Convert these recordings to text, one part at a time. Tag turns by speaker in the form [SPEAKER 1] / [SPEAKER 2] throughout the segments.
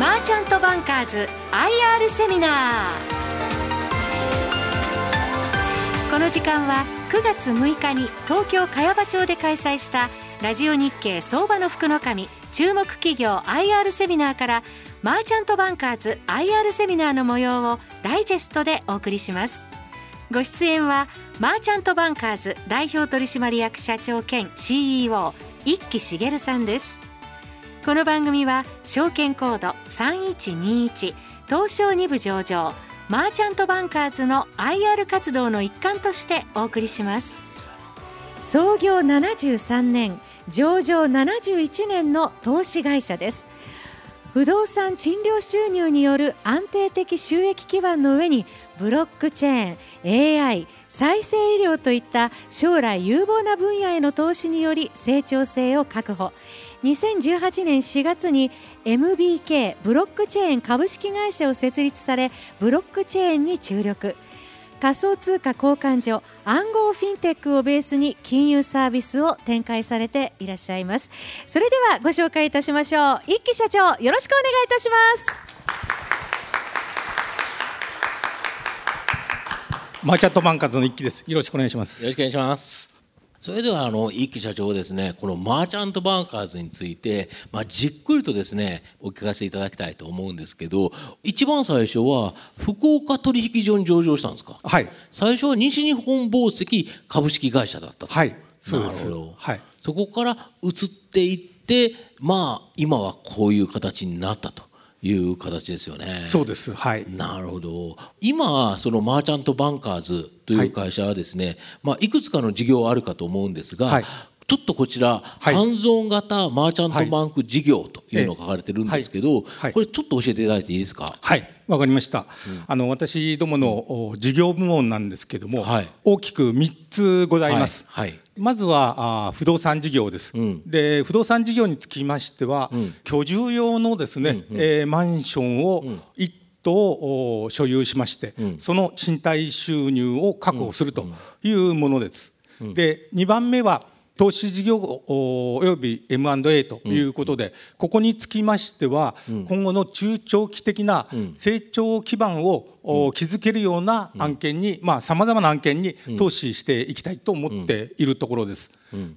[SPEAKER 1] マーチャントバンカーズ IR セミナー。この時間は9月6日に東京茅場町で開催したラジオ日経相場の福の神注目企業 IR セミナーからマーチャントバンカーズ IR セミナーの模様をダイジェストでお送りします。ご出演はマーチャントバンカーズ代表取締役社長兼 CEO 一木茂さんです。この番組は証券コード3121東証2部上場マーチャントバンカーズの IR 活動の一環としてお送りします。創業73年上場71年の投資会社です。不動産賃料収入による安定的収益基盤の上にブロックチェーン AI 再生医療といった将来有望な分野への投資により成長性を確保。2018年4月に MBK ブロックチェーン株式会社を設立されブロックチェーンに注力。仮想通貨交換所暗号フィンテックをベースに金融サービスを展開されていらっしゃいます。それではご紹介いたしましょう。一木社長よろしくお願いいたします。
[SPEAKER 2] マーチャントバンカーズの一木です。よろしくお願いします。
[SPEAKER 3] よろしくお願いしますそれではあの一木社長ですねこのマーチャントバンカーズについて、まあ、じっくりとですねお聞かせいただきたいと思うんですけど一番最初は福岡取引所に上場したんですか？
[SPEAKER 2] はい。
[SPEAKER 3] 最初は西日本紡績株式会社だった
[SPEAKER 2] はい。そうです。
[SPEAKER 3] なるほど、
[SPEAKER 2] はい。
[SPEAKER 3] そこから移っていってまあ今はこういう形になったという形ですよね。
[SPEAKER 2] そうです。はい。
[SPEAKER 3] なるほど。今そのマーチャントバンカーズという会社はですね、いまあ、いくつかの事業あるかと思うんですが、
[SPEAKER 2] はい。
[SPEAKER 3] ちょっとこちら、
[SPEAKER 2] はい。
[SPEAKER 3] ハンズオン型マーチャントバンク事業というのが書かれてるんですけど、これちょっと教えていただいていいですか？
[SPEAKER 2] はい。わかりました、あの私どものお事業部門なんですけども、
[SPEAKER 3] はい。
[SPEAKER 2] 大きく3つございます、
[SPEAKER 3] はい。はい
[SPEAKER 2] まずはあ不動産事業です、
[SPEAKER 3] ん。
[SPEAKER 2] で不動産事業につきましては、居住用のですね、えーマンションを一棟お所有しまして、その賃貸収入を確保するというものです。で2番目は投資事業おおよび M&A ということで、ここにつきましては、今後の中長期的な成長基盤をお築けるような案件にさまざ、まな案件に投資していきたいと思っているところです。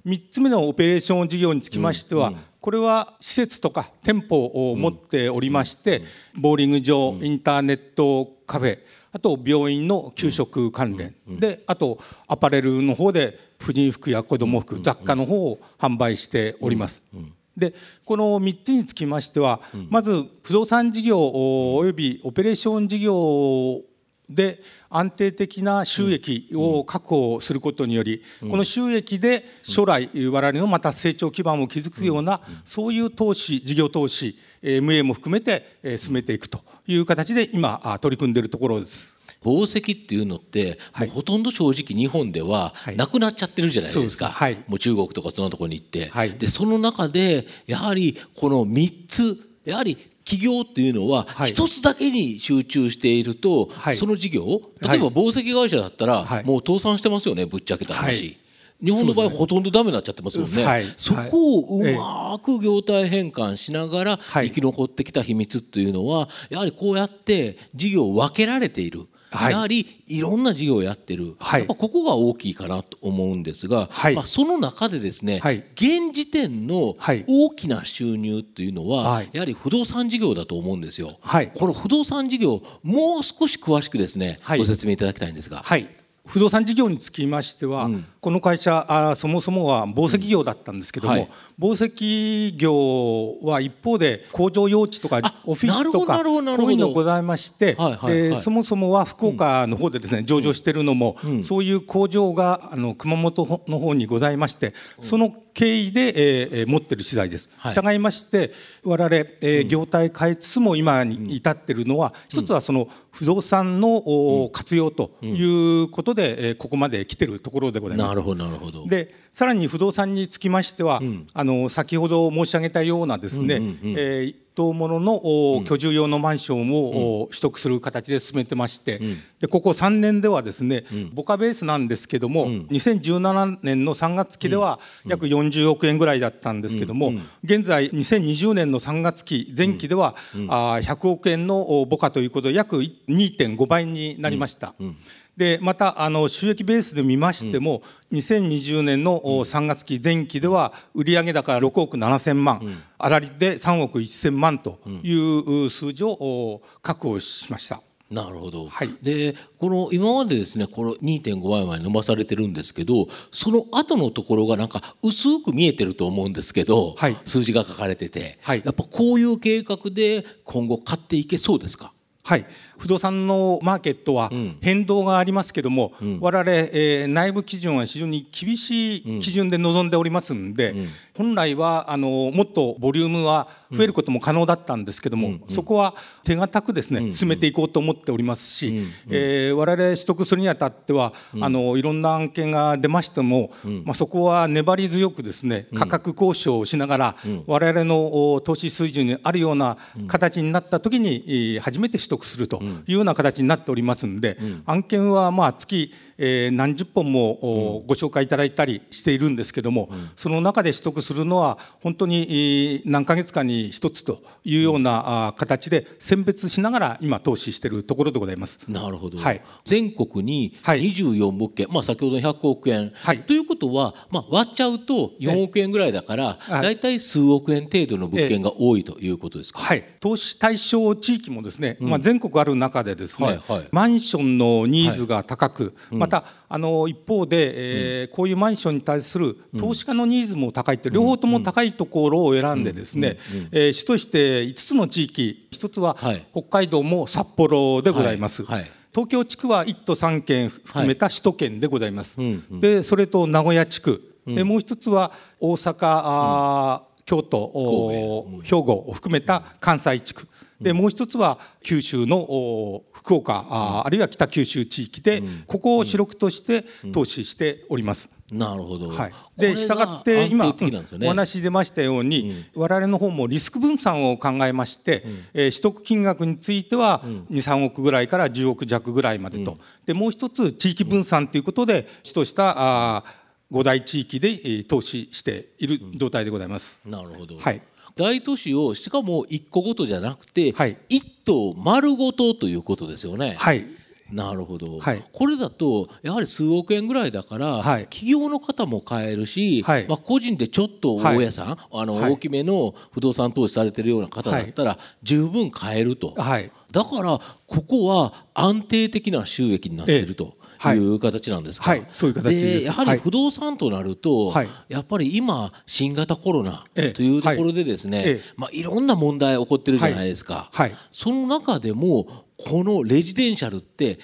[SPEAKER 2] 3つ目のオペレーション事業につきましては、これは施設とか店舗を持っておりまして、ボーリング場、インターネットカフェあと病院の給食関連、であとアパレルの方で婦人服や子ども服、雑貨の方を販売しております。でこの3つにつきましては、まず不動産事業およびオペレーション事業で安定的な収益を確保することにより、この収益で将来我々のまた成長基盤を築くような、そういう投資事業投資 MA も含めてえー進めていくという形で今あ取り組んでいるところです。
[SPEAKER 3] 宝石っていうのって、
[SPEAKER 2] はい。
[SPEAKER 3] もうほとんど正直日本では
[SPEAKER 2] はい。
[SPEAKER 3] なくなっちゃってるじゃないですか、
[SPEAKER 2] はい。
[SPEAKER 3] もう中国とかそんなところに行って、
[SPEAKER 2] はい。
[SPEAKER 3] でその中でやはりこの3つやはり企業っていうのは
[SPEAKER 2] はい。
[SPEAKER 3] 一つだけに集中していると、
[SPEAKER 2] はい。
[SPEAKER 3] その事業例えば宝石会社だったら、
[SPEAKER 2] はい。
[SPEAKER 3] もう倒産してますよねぶっちゃけた話。
[SPEAKER 2] はい。
[SPEAKER 3] 日本の場合ほとんどダメになっちゃってますもんね、
[SPEAKER 2] はい。
[SPEAKER 3] そこをうまく業態変換しながら
[SPEAKER 2] はい。
[SPEAKER 3] 生き残ってきた秘密っていうのはやはりこうやって事業を分けられている、
[SPEAKER 2] はい
[SPEAKER 3] やはりいろんな事業をやってる、
[SPEAKER 2] はい。
[SPEAKER 3] やっぱここが大きいかなと思うんですが、
[SPEAKER 2] はい。
[SPEAKER 3] まあ、その中でですね、
[SPEAKER 2] はい。
[SPEAKER 3] 現時点の
[SPEAKER 2] はい。
[SPEAKER 3] 大きな収入っていうのは、
[SPEAKER 2] はい。
[SPEAKER 3] やはり不動産事業だと思うんですよ。
[SPEAKER 2] はい。
[SPEAKER 3] この不動産事業もう少し詳しくですね、
[SPEAKER 2] はい。
[SPEAKER 3] ご説明いただきたいんですが。
[SPEAKER 2] はい不動産事業につきましては、この会社あそもそもは紡績業だったんですけども、
[SPEAKER 3] はい。
[SPEAKER 2] 紡績業は一方で工場用地とか
[SPEAKER 3] あ
[SPEAKER 2] オフィスとかこういうのございまして、
[SPEAKER 3] はいはいはい。
[SPEAKER 2] えーそもそもは福岡の方でですね、上場しているのも、そういう工場があの熊本の方にございまして、その経緯で、えーえー持っている資材です。
[SPEAKER 3] はい。
[SPEAKER 2] 従いまして我々、えー業態変えつつも今に至っているのは、一つはその不動産の、お活用ということで、えーここまで来ているところでございます。
[SPEAKER 3] なるほどなるほど。
[SPEAKER 2] でさらに不動産につきましては、あの先ほど申し上げたようなですね、えー棟ものの居住用のマンションを取得する形で進めてまして、でここ3年ではですね、ボカベースなんですけども、2017年の3月期では約40億円ぐらいだったんですけども、現在2020年の3月期前期では、あ100億円のボカということで約2.5倍になりました。でまたあの収益ベースで見ましても、うん、2020年の3月期前期では売上高6億7,000万、うん、粗利で3億1,000万という数字を確保しました。
[SPEAKER 3] なるほど、はい、でこの今までですねこの2.5倍まで伸ばされてるんですけどその後のところがなんか薄く見えてると思うんですけど、はい、数字が書かれてて、はい、やっぱこういう計画で今後買っていけそうですか？
[SPEAKER 2] はい不動産のマーケットは変動がありますけども、うん、我々、えー、内部基準は非常に厳しい基準で臨んでおりますんで、うん、本来はあのもっとボリュームは増えることも可能だったんですけども、うん、そこは手堅くですね、進めていこうと思っておりますし、うん。えー、我々取得するにあたっては、あのいろんな案件が出ましても、まあ、そこは粘り強くですね価格交渉をしながら、我々の投資水準にあるような形になった時に初めて取得するというような形になっておりますんで、案件はまあ月えー、何十本もご紹介いただいたりしているんですけども、その中で取得するのは本当に何ヶ月かに一つというような形で選別しながら今投資しているところでございます。
[SPEAKER 3] なるほど、はい、全国に24物件、はい、まあ、先ほど100億円、はい、ということは、まあ、割っちゃうと4億円ぐらいだから、大体数億円程度の物件が多いということですか、
[SPEAKER 2] はい、投資対象地域もですね、まあ、全国ある中でですね、はいはい、マンションのニーズが高く、ままたあの一方で、えー、こういうマンションに対する投資家のニーズも高いって両方とも高いところを選んでですね、え主として5つの地域1つは北海道も札幌でございます。はい。はい。東京地区は1都3県含めた首都圏でございます。はいうんうん、でそれと名古屋地区、うん、でもう一つは大阪、うん、京都、兵庫を含めた関西地区でもう一つは九州の福岡ああるいは北九州地域でここを主力として投資しております。
[SPEAKER 3] なるほど、
[SPEAKER 2] はい、で従って今、お話出ましたように、うん、我々の方もリスク分散を考えまして、うん、えー、取得金額については23億ぐらいから10億弱ぐらいまでと、うん、でもう一つ地域分散ということで主としたあ5大地域で投資している状態でございます。
[SPEAKER 3] なるほど、
[SPEAKER 2] はい
[SPEAKER 3] 大都市をしかも1個ごとじゃなくて、はい、1棟丸ごとということですよね。
[SPEAKER 2] はい。
[SPEAKER 3] なるほど、はい、これだとやはり数億円ぐらいだから、はい、企業の方も買えるし、はい、まあ、個人でちょっと大家さん、あの大きめの不動産投資されてるような方だったら十分買えると、だからここは安定的な収益になっていると。い。う形なんですか、
[SPEAKER 2] はい、そういう形で
[SPEAKER 3] やはり不動産となると、はい、やっぱり今新型コロナというところでですね、ええ。まあ、いろんな問題起こってるじゃないですか、はい、その中でもこのレジデンシャルって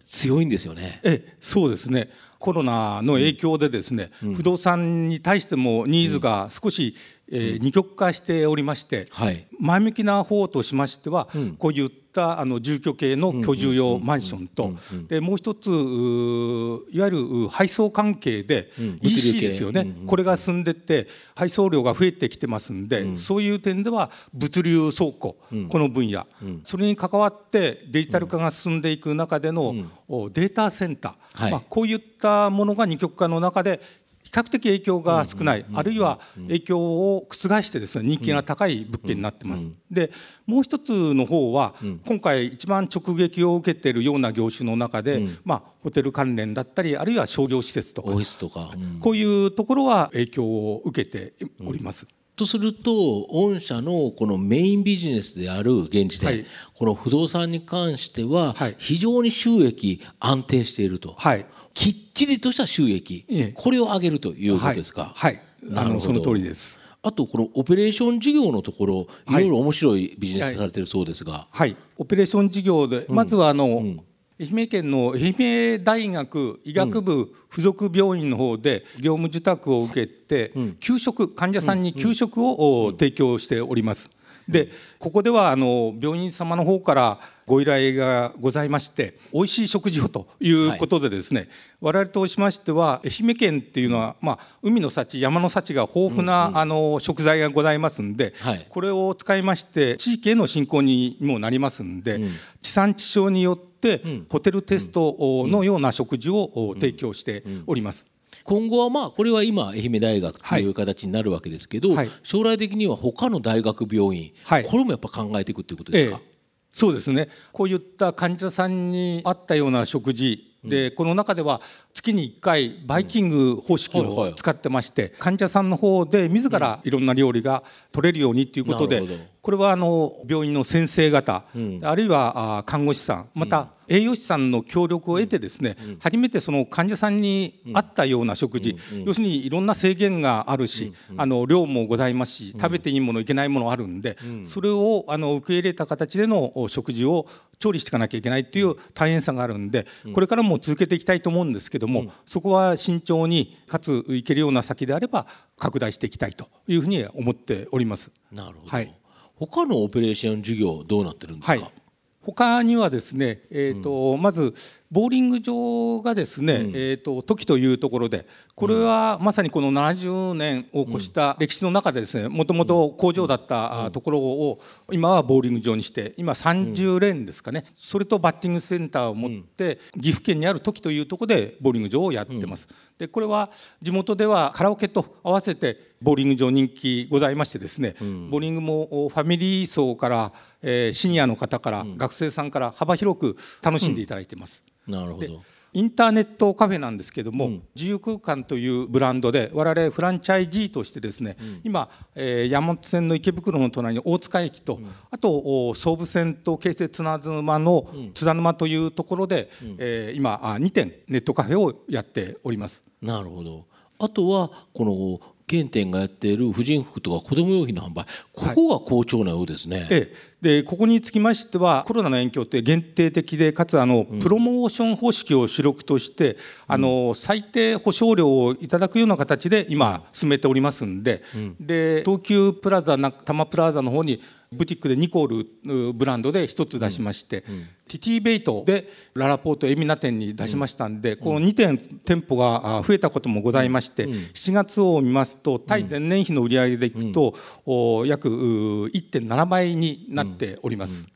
[SPEAKER 3] 強いんですよね。
[SPEAKER 2] ええ、そうですね。コロナの影響でですね、うん、不動産に対してもニーズが少し、うん、えー、二極化しておりまして、はい、前向きな方としましては、うん、こういったあの住居系の居住用マンションとでもう一ついわゆる配送関係で EC ですよね。これが進んでって配送量が増えてきてますんでそういう点では物流倉庫この分野。それに関わってデジタル化が進んでいく中でのデータセンター。まあこういったものが二極化の中で較的影響が少ない、あるいは影響を覆してですね人気が高い物件になってます。でもう一つの方は、今回一番直撃を受けているような業種の中で、まあ、ホテル関連だったりあるいは商業施設とかこういうところは影響を受けております。
[SPEAKER 3] とすると御社のこのメインビジネスである現時点、はい、この不動産に関しては非常に収益安定していると、はい、きっちりとした収益、ええ、これを上げるということですか？
[SPEAKER 2] はい、はい、あのその通りです。
[SPEAKER 3] あとこのオペレーション事業のところい。ろいろ面白いビジネスされてるそうですが、
[SPEAKER 2] はい、はい、オペレーション事業で、まずはあの、うん愛媛県の愛媛大学医学部附属病院の方で業務受託を受けて給食患者さんに給食を提供しております。でここではあの病院様の方からご依頼がございまして美味しい食事をということでですね、はい、我々としましては愛媛県っていうのは、まあ、海の幸山の幸が豊富な、うんうん、あの食材がございますんで、はい、これを使いまして地域への振興にもなりますんで、うん、地産地消によってホテルテストのような食事を提供しております。
[SPEAKER 3] 今後はまあこれは今愛媛大学という形になるわけですけど、はい、将来的には他の大学病院、はい、これもやっぱ考えていくということですか、ええ
[SPEAKER 2] そうですね。こういった患者さんに合ったような食事でこの中では月に1回バイキング方式を使ってまして患者さんの方で自らいろんな料理が取れるようにということでこれはあの病院の先生方あるいは看護師さんまた栄養士さんの協力を得てですね、初めてその患者さんに合ったような食事、要するにいろんな制限があるし、あの量もございますし食べていいものいけないものあるんで、それをあの受け入れた形での食事を調理していかなきゃいけないっていう大変さがあるんでこれからも続けていきたいと思うんですけども、そこは慎重にかついけるような先であれば拡大していきたいというふうに思っております。
[SPEAKER 3] なるほど、はい、他のオペレーション事業どうなってるんですか、はい。
[SPEAKER 2] 他にはですね、えーと、うん、まずボーリング場がですね、うん、えーと、時というところでこれはまさにこの70年を越した歴史の中でですねもともと工場だったところを今はボーリング場にして今30レーンですかね。それとバッティングセンターを持って岐阜県にある時というところでボーリング場をやってます。でこれは地元ではカラオケと合わせてボーリング場人気ございましてですね、ボーリングもファミリー層からえー、シニアの方から、学生さんから幅広く楽しんでいただいてます。
[SPEAKER 3] なるほど。
[SPEAKER 2] インターネットカフェなんですけども、うん、自由空間というブランドで我々フランチャイジーとしてですね、うん、今、えー、山手線の池袋の隣に大塚駅と、うん、あと総武線と京成津田沼の津田沼というところで、うん、えー、今2店ネットカフェをやっております。
[SPEAKER 3] なるほど。あとはこの県店がやっている婦人服とか子ども用品の販売。ここが好調なようですね。はい、
[SPEAKER 2] ええ、でここにつきましてはコロナの影響って限定的でかつあの、うん、プロモーション方式を主力として、あの最低保証料をいただくような形で今進めておりますんで。うん、で東急プラザ多摩プラザの方にブティックでニコールブランドで1つ出しまして、うんうん、ティティベイトでララポート海老名店に出しましたんで、この2点店舗が増えたこともございまして、7月を見ますと対前年比の売り上げでいくと、約1.7倍になっております。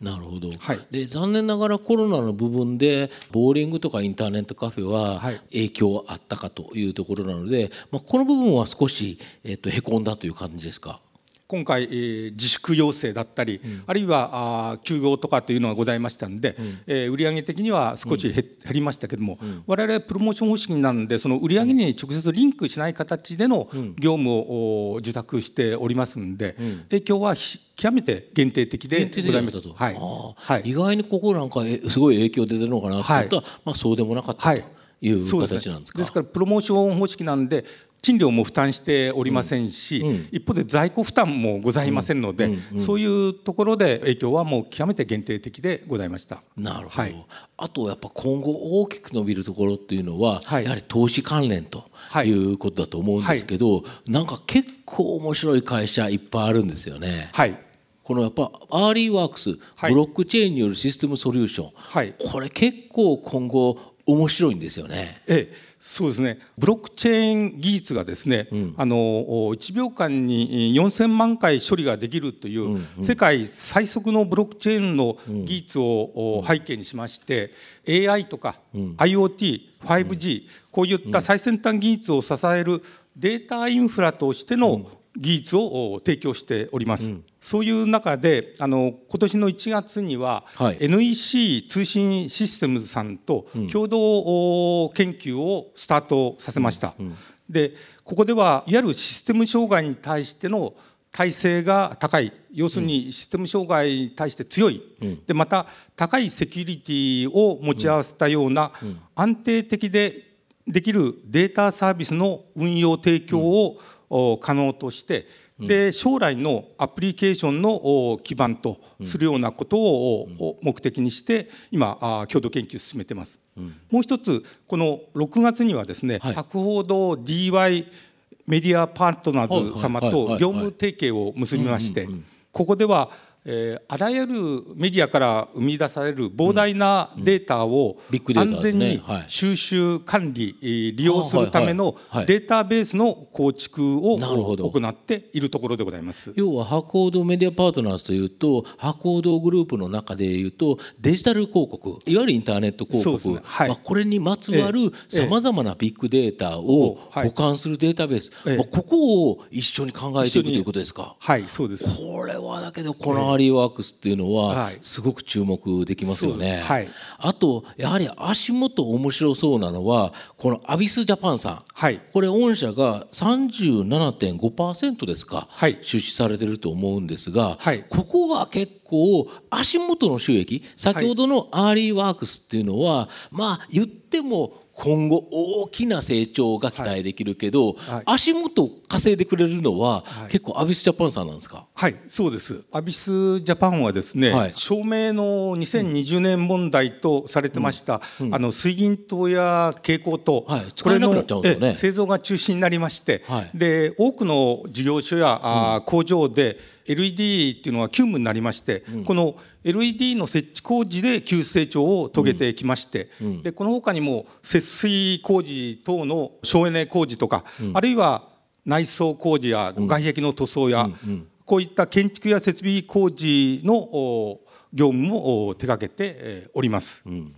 [SPEAKER 3] なるほど、はい、で残念ながらコロナの部分でボーリングとかインターネットカフェは影響あったかというところなので、まあ、この部分は少し、えっと、へこんだという感じですか？
[SPEAKER 2] 今回、えー、自粛要請だったり、うん、あるいはあ休業とかっていうのがございましたんで、うん、えー、売上的には少し減りましたけども、うん、我々プロモーション方式なんでその売上に直接リンクしない形での業務を受託しておりますんで、影響は極めて限定的でございます。
[SPEAKER 3] はい。はい、意外にここなんかすごい影響出てるのかなと思ったら、はい、まあそうでもなかった、と。いう形なんですか？
[SPEAKER 2] ですからプロモーション方式なんで賃料も負担しておりませんし、うん、一方で在庫負担もございませんので、うん。うん、そういうところで影響はもう極めて限定的でございました。
[SPEAKER 3] なるほど、はい、あとやっぱ今後大きく伸びるところっていうのは、はい、やはり投資関連ということだと思うんですけど、はい、なんか結構面白い会社いっぱいあるんですよね。
[SPEAKER 2] はい。
[SPEAKER 3] このやっぱアーリーワークス、ブロックチェーンによるシステムソリューション、はい、これ結構今後面白いんですよね。
[SPEAKER 2] ええそうですね。ブロックチェーン技術がですね、うん、あの1秒間に4000万回処理ができるという世界最速のブロックチェーンの技術を背景にしまして AI とか IoT5G こういった最先端技術を支えるデータインフラとしての技術を提供しております。うん、そういう中であの今年の1月には、はい、NEC 通信システムズさんと共同研究をスタートさせました。うん。うん、でここではいわゆるシステム障害に対しての耐性が高い。要するにシステム障害に対して強い、でまた高いセキュリティを持ち合わせたような安定的でできるデータサービスの運用提供を、可能としてで将来のアプリケーションの基盤とするようなことを目的にして今共同研究を進めてます。もう一つこの6月にはですね、はい、博報堂 DY メディアパートナーズ様と業務提携を結びましてここではえー、あらゆるメディアから生み出される膨大なデータを安全に収集管理利用するためのデータベースの構築を行っているところでございます。
[SPEAKER 3] 要は博報堂メディアパートナーズというと博報堂グループの中でいうとデジタル広告いわゆるインターネット広告、ね。はい、まあ、これにまつわるさまざまなビッグデータを保管するデータベース、まあ、ここを一緒に考えていくということですか？
[SPEAKER 2] はいそうです。
[SPEAKER 3] これはだけどこのアーリーワークスっていうのはすごく注目できますよね。はい、あとやはり足元面白そうなのはこのアビスジャパンさん、はい、これ御社が37.5%ですか、はい、出資されてると思うんですが、はい、ここが結構足元の収益先ほどのアーリーワークスっていうのは、まあ言っても今後大きな成長が期待できるけど、はい。はい、足元稼いでくれるのは、はい、結構アビスジャパンさんなんですか？
[SPEAKER 2] はいそうです。アビスジャパンはですね、照明の2020年問題とされてました、うん。うん、あの水銀灯や蛍光灯、
[SPEAKER 3] はい、これの、ね、
[SPEAKER 2] 製造が中止になりまして、で多くの事業所や、あ工場で LED っていうのは急務になりまして、この LED の設置工事で急成長を遂げてきまして、でこのほかにも節水工事等の省エネ工事とか、あるいは内装工事や外壁の塗装や、こういった建築や設備工事の業務も手掛けております。うん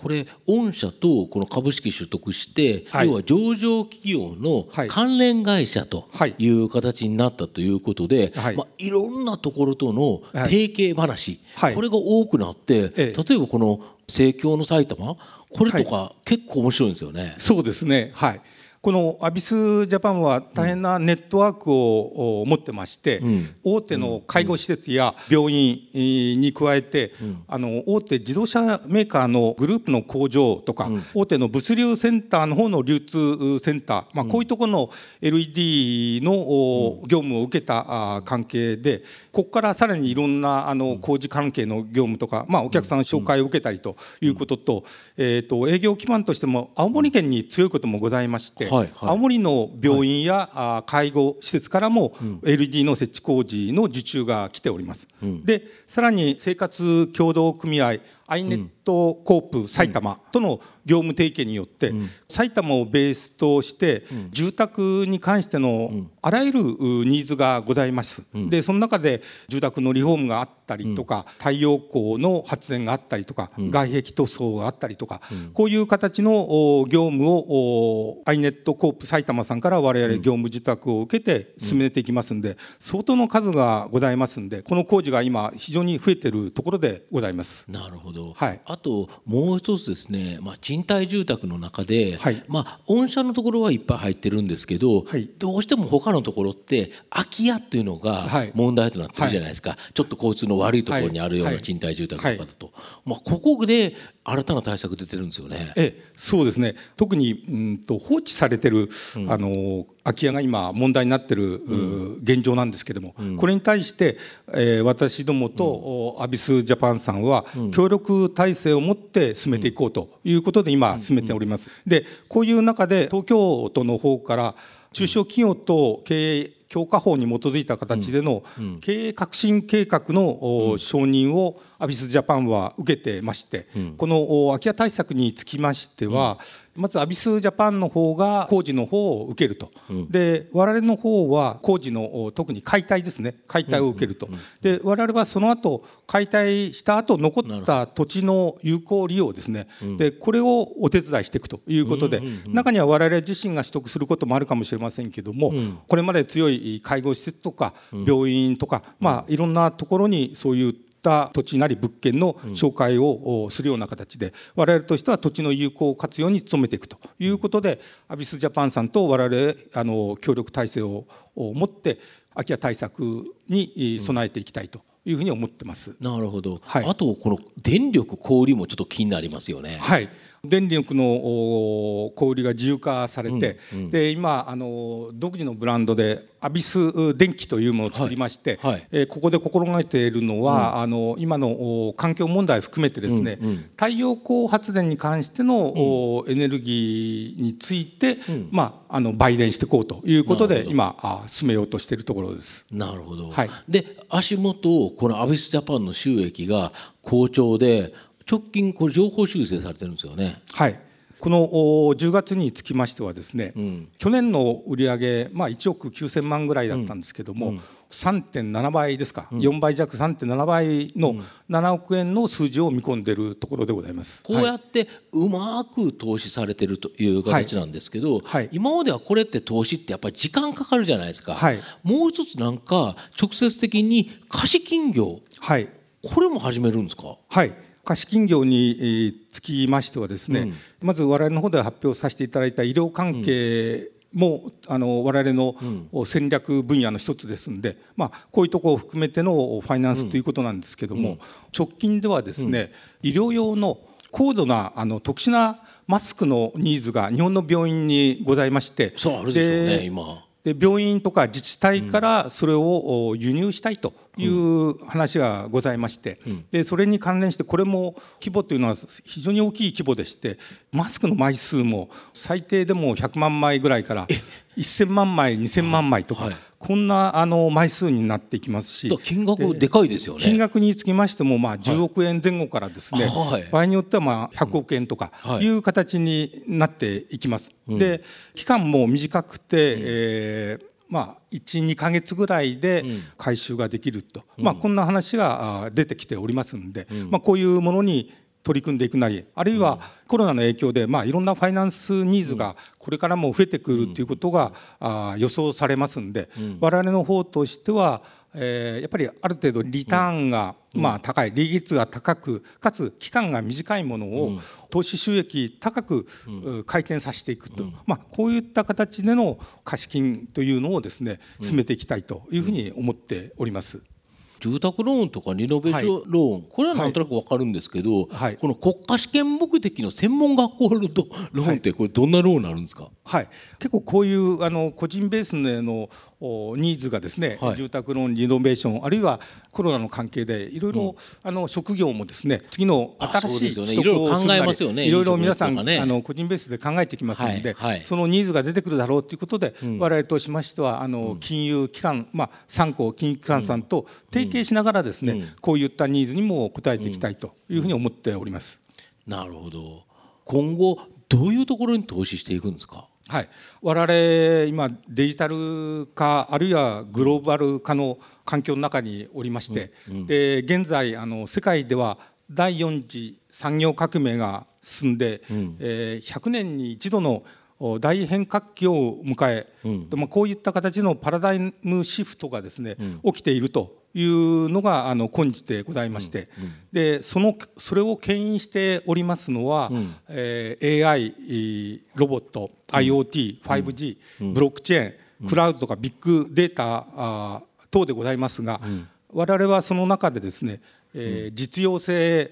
[SPEAKER 3] これ御社とこの株式取得して、はい、要は上場企業の関連会社とい。う形になったということで、はい。まあ、いろんなところとの提携話、はい、これが多くなって、例えばこの盛況の埼玉これとか結構面白いんですよね。
[SPEAKER 2] そうですね。はいこのアビスジャパンは大変なネットワークを持ってまして、大手の介護施設や病院に加えて、あの大手自動車メーカーのグループの工場とか、大手の物流センターの方の流通センター、まあ、こういうところの LED の業務を受けた関係でここからさらにいろんなあの工事関係の業務とか、まあ、お客さんの紹介を受けたりということと,、えー、と営業基盤としても青森県に強いこともございまして、はいはい、青森の病院や、はい、介護施設からも LED の設置工事の受注が来ております。うん、でさらに生活協同組合アイネットコープ埼玉との業務提携によって、埼玉をベースとして住宅に関してのあらゆるニーズがございます。でその中で住宅のリフォームがあったりとか、太陽光の発電があったりとか、外壁塗装があったりとか、こういう形の業務をアイネットコープ埼玉さんから我々業務受託を受けて進めていきますんで相当の数がございますんでこの工事が今非常に増えているところでございます。
[SPEAKER 3] なるほどど、はい、あともう一つですね、まあ、賃貸住宅の中で、はい、まあ、御社のところはいっぱい入ってるんですけど、はい、どうしても他のところって空き家っていうのが問題となってるじゃないですか、ちょっと交通の悪いところにあるような賃貸住宅とかだと、まあ、ここで新たな対策出てるんですよね。
[SPEAKER 2] えそうですね。特にうんと放置されてる、うん、あの空き家が今問題になってる、うん、現状なんですけども、うん、これに対して、えー、私どもと、アビスジャパンさんは協力体制を持って進めていこうということで今進めております。でこういう中で東京都の方から中小企業と経営強化法に基づいた形での経営革新計画の承認をアビスジャパンは受けてまして、この空き家対策につきましては、まずアビスジャパンの方が工事の方を受けると、で我々の方は工事の特に解体ですね。解体を受けると、で我々はその後解体した後残った土地の有効利用ですね、でこれをお手伝いしていくということで、中には我々自身が取得することもあるかもしれませんけども、これまで強い介護施設とか病院とか、まあいろんなところにそういうった土地なり物件の紹介をするような形で我々としては土地の有効活用に努めていくということでアビスジャパンさんと我々あの協力体制を持って空き家対策に備えていきたいというふうに思ってます。
[SPEAKER 3] なるほど。はい、あとこの電力小売もちょっと気になりますよね。
[SPEAKER 2] はい。電力の小売が自由化されて、うんうん、で今あの独自のブランドでアビス電気というものを作りまして、はいはい、えー、ここで心がけているのは、うん、あの今の環境問題を含めてですね、うんうん、太陽光発電に関しての、うん、エネルギーについて、うん、まあ、あの売電していこうということで今あ進めようとしているところです。
[SPEAKER 3] なるほど、はい、で足元このアビスジャパンの収益が好調で直近これ情報修正されてるんですよね。
[SPEAKER 2] はい。この10月につきましてはですね、うん、去年の売上まあ1億9,000万ぐらいだったんですけども、うん、3.7倍ですか、うん、4倍弱3.7倍の7億円の数字を見込んでいるところでございます。
[SPEAKER 3] こうやってうまく投資されてるという形なんですけど、はい。はい、今まではこれって投資ってやっぱり時間かかるじゃないですか。はい、もう一つなんか直接的に貸金業、はい、これも始めるんですか？
[SPEAKER 2] はい貸金業につきましてはですね、うん、まず我々の方で発表させていただいた医療関係も、あの我々の戦略分野の一つですので、まあ、こういうところを含めてのファイナンスということなんですけども、直近ではですね、医療用の高度なあの特殊なマスクのニーズが日本の病院にございまして
[SPEAKER 3] そうあるでしょうね今
[SPEAKER 2] で病院とか自治体からそれを輸入したいという話がございまして、でそれに関連してこれも規模というのは非常に大きい規模でしてマスクの枚数も最低でも100万枚ぐらいから1000万枚2000万枚とか。こんなあの枚数になっていきますし。
[SPEAKER 3] 金額でかいですよね。
[SPEAKER 2] 金額につきましてもまあ10億円前後からですね、はい、場合によってはまあ100億円とかい。う形になっていきます。で期間も短くて、うん、えーまあ、12か月ぐらいで回収ができると、うん、まあ、こんな話が出てきておりますんで、うん、まあ、こういうものに取り組んでいくなりあるいはコロナの影響で、まあ、いろんなファイナンスニーズがこれからも増えてくるということが、あ予想されますんで、我々の方としてはえー、やっぱりある程度リターンが、まあ、高い利率が高くかつ期間が短いものを投資収益高く回転させていくと、まあ、こういった形での貸金というのをですね進めていきたいというふうに思っております。
[SPEAKER 3] 住宅ローンとかリノベーションローン、はい、これはなんとなく分かるんですけど、はい、この国家試験目的の専門学校ローンってこれどんなローンになるんですか、
[SPEAKER 2] はい、結構こういうあの個人ベースのニーズがですね、はい、住宅ローンリノベーションあるいはコロナの関係でいろいろ、あの職業もですね次の新しい取得をするなりいろいろ皆さん、ね、あの個人ベースで考えてきますので、はいはい、そのニーズが出てくるだろうということで、うん、我々としましてはあの金融機関、まあ、参考金融機関さんと提携しながらですね、うん、こういったニーズにも応えていきたいというふうに思っております。
[SPEAKER 3] なるほど。今後どういうところに投資していくんですか？
[SPEAKER 2] はい、我々今デジタル化あるいはグローバル化の環境の中におりまして、うんうん、で現在あの世界では第4次産業革命が進んで、うん、えー、100年に一度の大変革期を迎え、うん、まあ、こういった形のパラダイムシフトがですね、起きているというのがあの今日でございまして、うんうん、でそのそれを牽引しておりますのは、うん、えー、AI ロボット IoT、5G、ブロックチェーン、クラウドとかビッグデータあ等でございますが、我々はその中でですね、えー、実用性、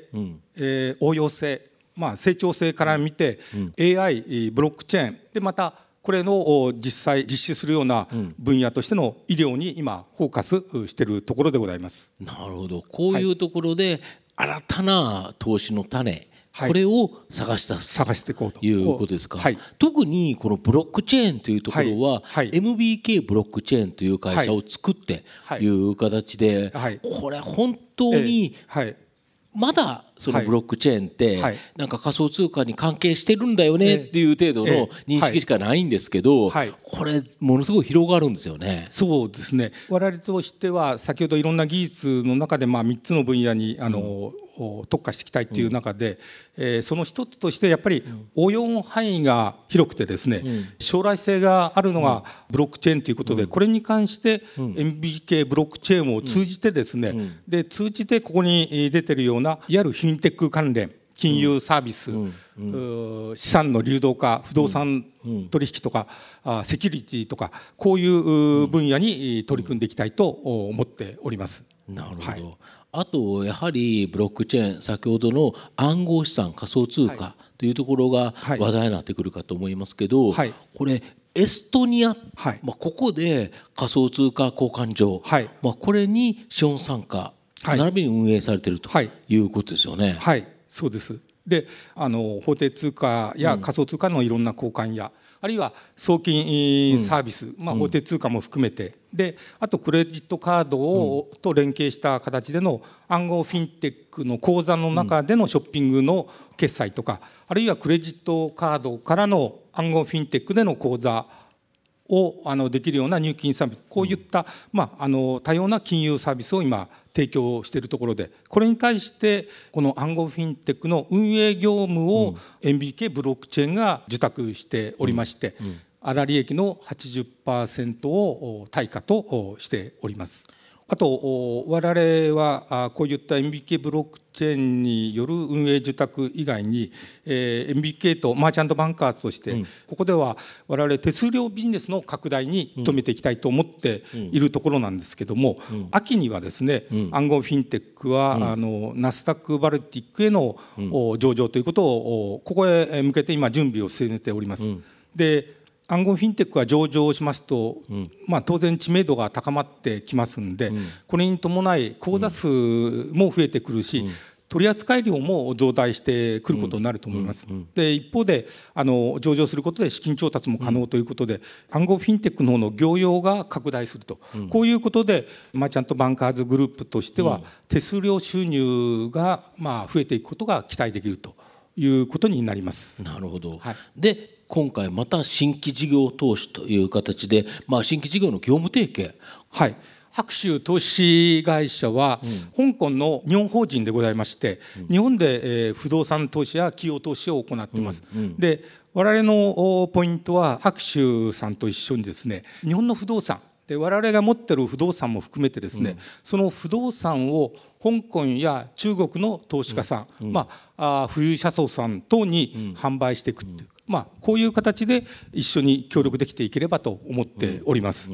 [SPEAKER 2] えー、応用性、まあ、成長性から見て、AI ブロックチェーンでまたこれの実際実施するような分野としての医療に今フォーカスしているところでございます。
[SPEAKER 3] なるほど。こういうところで新たな投資の種、これを探し出す
[SPEAKER 2] 探していこうと。
[SPEAKER 3] いうことですか、はい、特にこのブロックチェーンというところは、はい、MBK ブロックチェーンという会社を作ってい。う形で、これ本当にまだそのブロックチェーンってなんか仮想通貨に関係してるんだよねっていう程度の認識しかないんですけどこれものすごい広がるんですよね。
[SPEAKER 2] そうですね。我々としては先ほどいろんな技術の中でまあ3つの分野にあの、特化していきたいという中で、えその一つとしてやっぱり応用範囲が広くてですね、将来性があるのがブロックチェーンということで、これに関して MBK ブロックチェーンを通じてですね、で通じてここに出てるようないわゆるフィンテック関連金融サービス、資産の流動化不動産取引とか、セキュリティとかこういう分野に取り組んでいきたいと思っております。
[SPEAKER 3] なるほど、はい。あとやはりブロックチェーン先ほどの暗号資産仮想通貨というところが話題になってくるかと思いますけど、はい、これエストニア、
[SPEAKER 2] はい。
[SPEAKER 3] まあ、ここで仮想通貨交換所、
[SPEAKER 2] はい。
[SPEAKER 3] まあ、これに資本参加、
[SPEAKER 2] はい
[SPEAKER 3] 並びに運営されていると
[SPEAKER 2] はい。
[SPEAKER 3] いうことですよね。
[SPEAKER 2] はい。そうです。であの法定通貨や仮想通貨のいろんな交換や、あるいは送金サービス、まあ、法定通貨も含めて、であとクレジットカードを、と連携した形での暗号フィンテックの口座の中でのショッピングの決済とか、あるいはクレジットカードからの暗号フィンテックでの口座をあのできるような入金サービスこういった、まあ、あの多様な金融サービスを今提供しているところでこれに対してこの暗号フィンテックの運営業務を MBK ブロックチェーンが受託しておりまして粗利益の80%を対価としております。あと我々はこういった MBK ブロックチェーンによる運営受託以外に MBK とマーチャントバンカーズとしてここでは我々手数料ビジネスの拡大に努めていきたいと思っているところなんですけども秋にはですね暗号フィンテックはあのナスダックバルティックへの上場ということをここへ向けて今準備を進めております。で暗号フィンテックが上場しますと、まあ、当然知名度が高まってきますんで、これに伴い口座数も増えてくるし、取扱量も増大してくることになると思います。で一方であの上場することで資金調達も可能ということで、暗号フィンテックの方の業用が拡大すると、こういうことでマーチャントバンカーズグループとしては、手数料収入がまあ増えていくことが期待できるということになります。
[SPEAKER 3] なるほど、
[SPEAKER 2] はい。
[SPEAKER 3] で今回また新規事業投資という形で、まあ、新規事業の業務提携。
[SPEAKER 2] はい。白州投資会社は、香港の日本法人でございまして、日本で、えー不動産投資や企業投資を行っています。で我々のおポイントは白州さんと一緒にですね日本の不動産。で我々が持ってる不動産も含めてですね、その不動産を香港や中国の投資家さん、まあ、あー富裕車窓さん等に販売していくっていう、まあ、こういう形で一緒に協力できていければと思っております。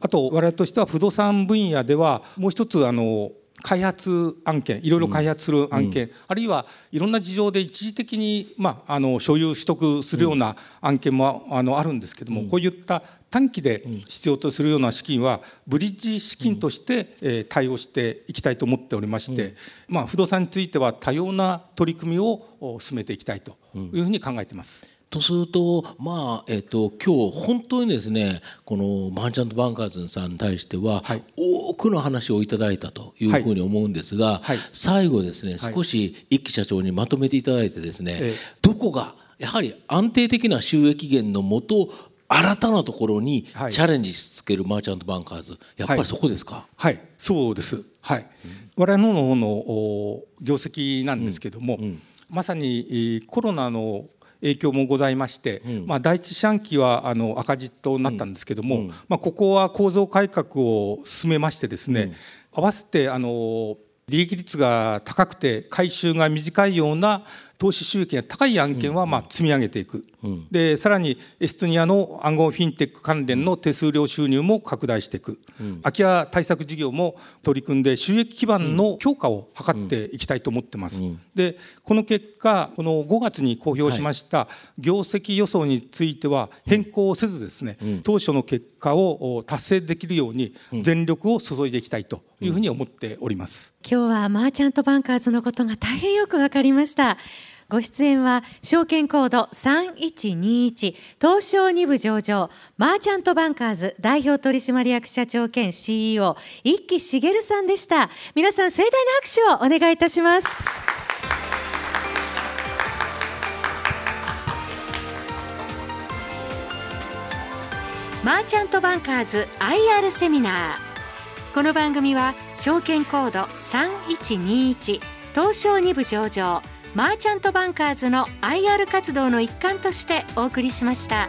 [SPEAKER 2] あと我々としては不動産分野ではもう一つあの開発案件いろいろ開発する案件、あるいはいろんな事情で一時的に、まあ、あの所有取得するような案件もあのあるんですけども、こういった短期で必要とするような資金はブリッジ資金として、えー対応していきたいと思っておりまして、まあ、不動産については多様な取り組みをお進めていきたいというふうに考えています。
[SPEAKER 3] とするとまあえっと今日本当にですねこのマーチャントバンカーズさんに対しては、
[SPEAKER 2] はい。
[SPEAKER 3] 多くの話をいただいたというふうに思うんですが、
[SPEAKER 2] はい。
[SPEAKER 3] 最後ですね少し一木社長にまとめていただいてですね、
[SPEAKER 2] ええ。
[SPEAKER 3] どこがやはり安定的な収益源のもと新たなところにチ
[SPEAKER 2] はい。
[SPEAKER 3] ャレンジし続けるマーチャントバンカーズやっぱりそこですか、
[SPEAKER 2] はい、そうです。はい。我々の方のお業績なんですけども、まさにえーコロナの影響もございまして、まあ第一四半期はあの赤字となったんですけども、まあここは構造改革を進めましてですね、合わせてあの利益率が高くて回収が短いような投資収益が高い案件はまあ積み上げていく、でさらにエストニアの暗号フィンテック関連の手数料収入も拡大していく、空き家対策事業も取り組んで収益基盤の強化を図っていきたいと思ってます。でこの結果この5月に公表しました業績予想については変更をせずですね、当初の結果をお達成できるように全力を注いでいきたいというふうに思っております。
[SPEAKER 1] 今日はマーチャントバンカーズのことが大変よくわかりましたご出演は証券コード3121東証2部上場マーチャントバンカーズ代表取締役社長兼 CEO 一木茂さんでした。皆さん盛大な拍手をお願いいたします。マーチャントバンカーズ IR セミナー。この番組は証券コード3121東証2部上場マーチャントバンカーズの IR 活動の一環としてお送りしました。